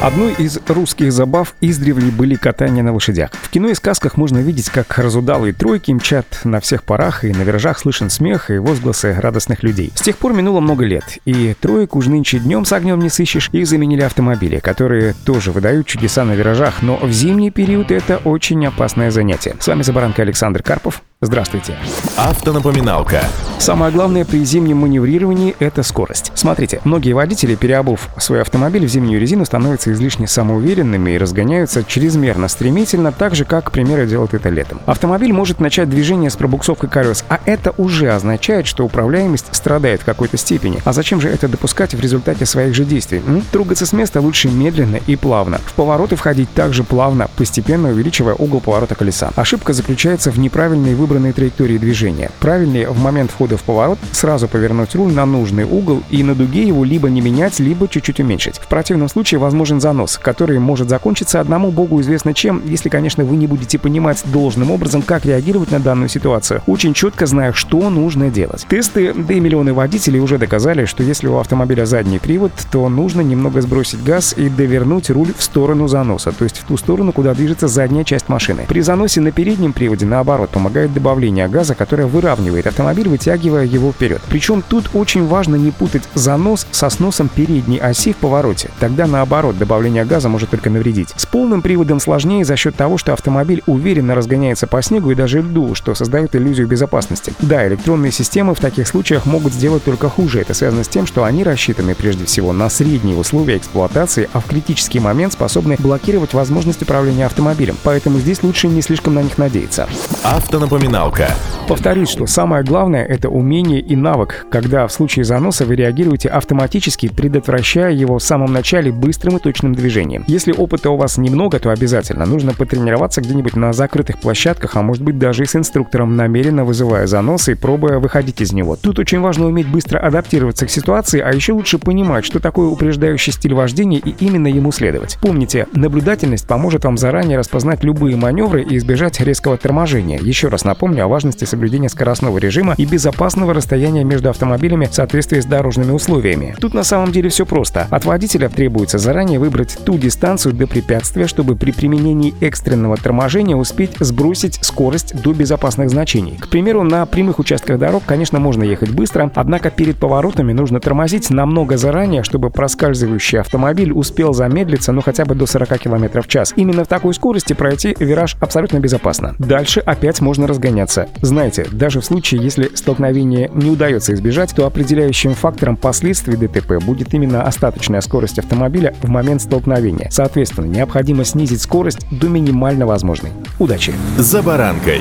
Одной из русских забав издревле были катания на лошадях. В кино и сказках можно видеть, как разудалые тройки мчат на всех парах, и на виражах слышен смех и возгласы радостных людей. С тех пор минуло много лет, и троек уж нынче днем с огнем не сыщешь, их заменили автомобили, которые тоже выдают чудеса на виражах, но в зимний период это очень опасное занятие. С вами Забаранка Александр Карпов. Здравствуйте. Автонапоминалка. Самое главное при зимнем маневрировании – это скорость. Смотрите, многие водители, переобув свой автомобиль в зимнюю резину, становятся излишне самоуверенными и разгоняются чрезмерно стремительно, так же, как, к примеру, делают это летом. Автомобиль может начать движение с пробуксовкой колес, а это уже означает, что управляемость страдает в какой-то степени. А зачем же это допускать в результате своих же действий? М? Трогаться с места лучше медленно и плавно. В повороты входить также плавно, постепенно увеличивая угол поворота колеса. Ошибка заключается в неправильной выборе выбранной траектории движения. Правильнее в момент входа в поворот сразу повернуть руль на нужный угол и на дуге его либо не менять, либо чуть-чуть уменьшить. В противном случае возможен занос, который может закончиться одному богу известно чем, если, конечно, вы не будете понимать должным образом, как реагировать на данную ситуацию, очень четко зная, что нужно делать. Тесты, да и миллионы водителей уже доказали, что если у автомобиля задний привод, то нужно немного сбросить газ и довернуть руль в сторону заноса, то есть в ту сторону, куда движется задняя часть машины. При заносе на переднем приводе, наоборот, помогает добавления газа, которое выравнивает автомобиль, вытягивая его вперед. Причем тут очень важно не путать занос со сносом передней оси в повороте. Тогда наоборот, добавление газа может только навредить. С полным приводом сложнее за счет того, что автомобиль уверенно разгоняется по снегу и даже льду, что создает иллюзию безопасности. Да, электронные системы в таких случаях могут сделать только хуже. Это связано с тем, что они рассчитаны прежде всего на средние условия эксплуатации, а в критический момент способны блокировать возможность управления автомобилем. Поэтому здесь лучше не слишком на них надеяться. Автонапоминалка Напоминалка. Повторюсь, что самое главное — это умение и навык, когда в случае заноса вы реагируете автоматически, предотвращая его в самом начале быстрым и точным движением. Если опыта у вас немного, то обязательно нужно потренироваться где-нибудь на закрытых площадках, а может быть даже и с инструктором, намеренно вызывая занос и пробуя выходить из него. Тут очень важно уметь быстро адаптироваться к ситуации, а еще лучше понимать, что такое упреждающий стиль вождения и именно ему следовать. Помните, наблюдательность поможет вам заранее распознать любые маневры и избежать резкого торможения. Еще раз напомню, напомню о важности соблюдения скоростного режима и безопасного расстояния между автомобилями в соответствии с дорожными условиями. Тут на самом деле все просто. От водителя требуется заранее выбрать ту дистанцию до препятствия, чтобы при применении экстренного торможения успеть сбросить скорость до безопасных значений. К примеру, на прямых участках дорог, конечно, можно ехать быстро, однако перед поворотами нужно тормозить намного заранее, чтобы проскальзывающий автомобиль успел замедлиться, ну хотя бы до 40 км в час. Именно в такой скорости пройти вираж абсолютно безопасно. Дальше опять можно разгоняться разгоняться. Знаете, даже в случае, если столкновение не удается избежать, то определяющим фактором последствий ДТП будет именно остаточная скорость автомобиля в момент столкновения. Соответственно, необходимо снизить скорость до минимально возможной. Удачи! За баранкой.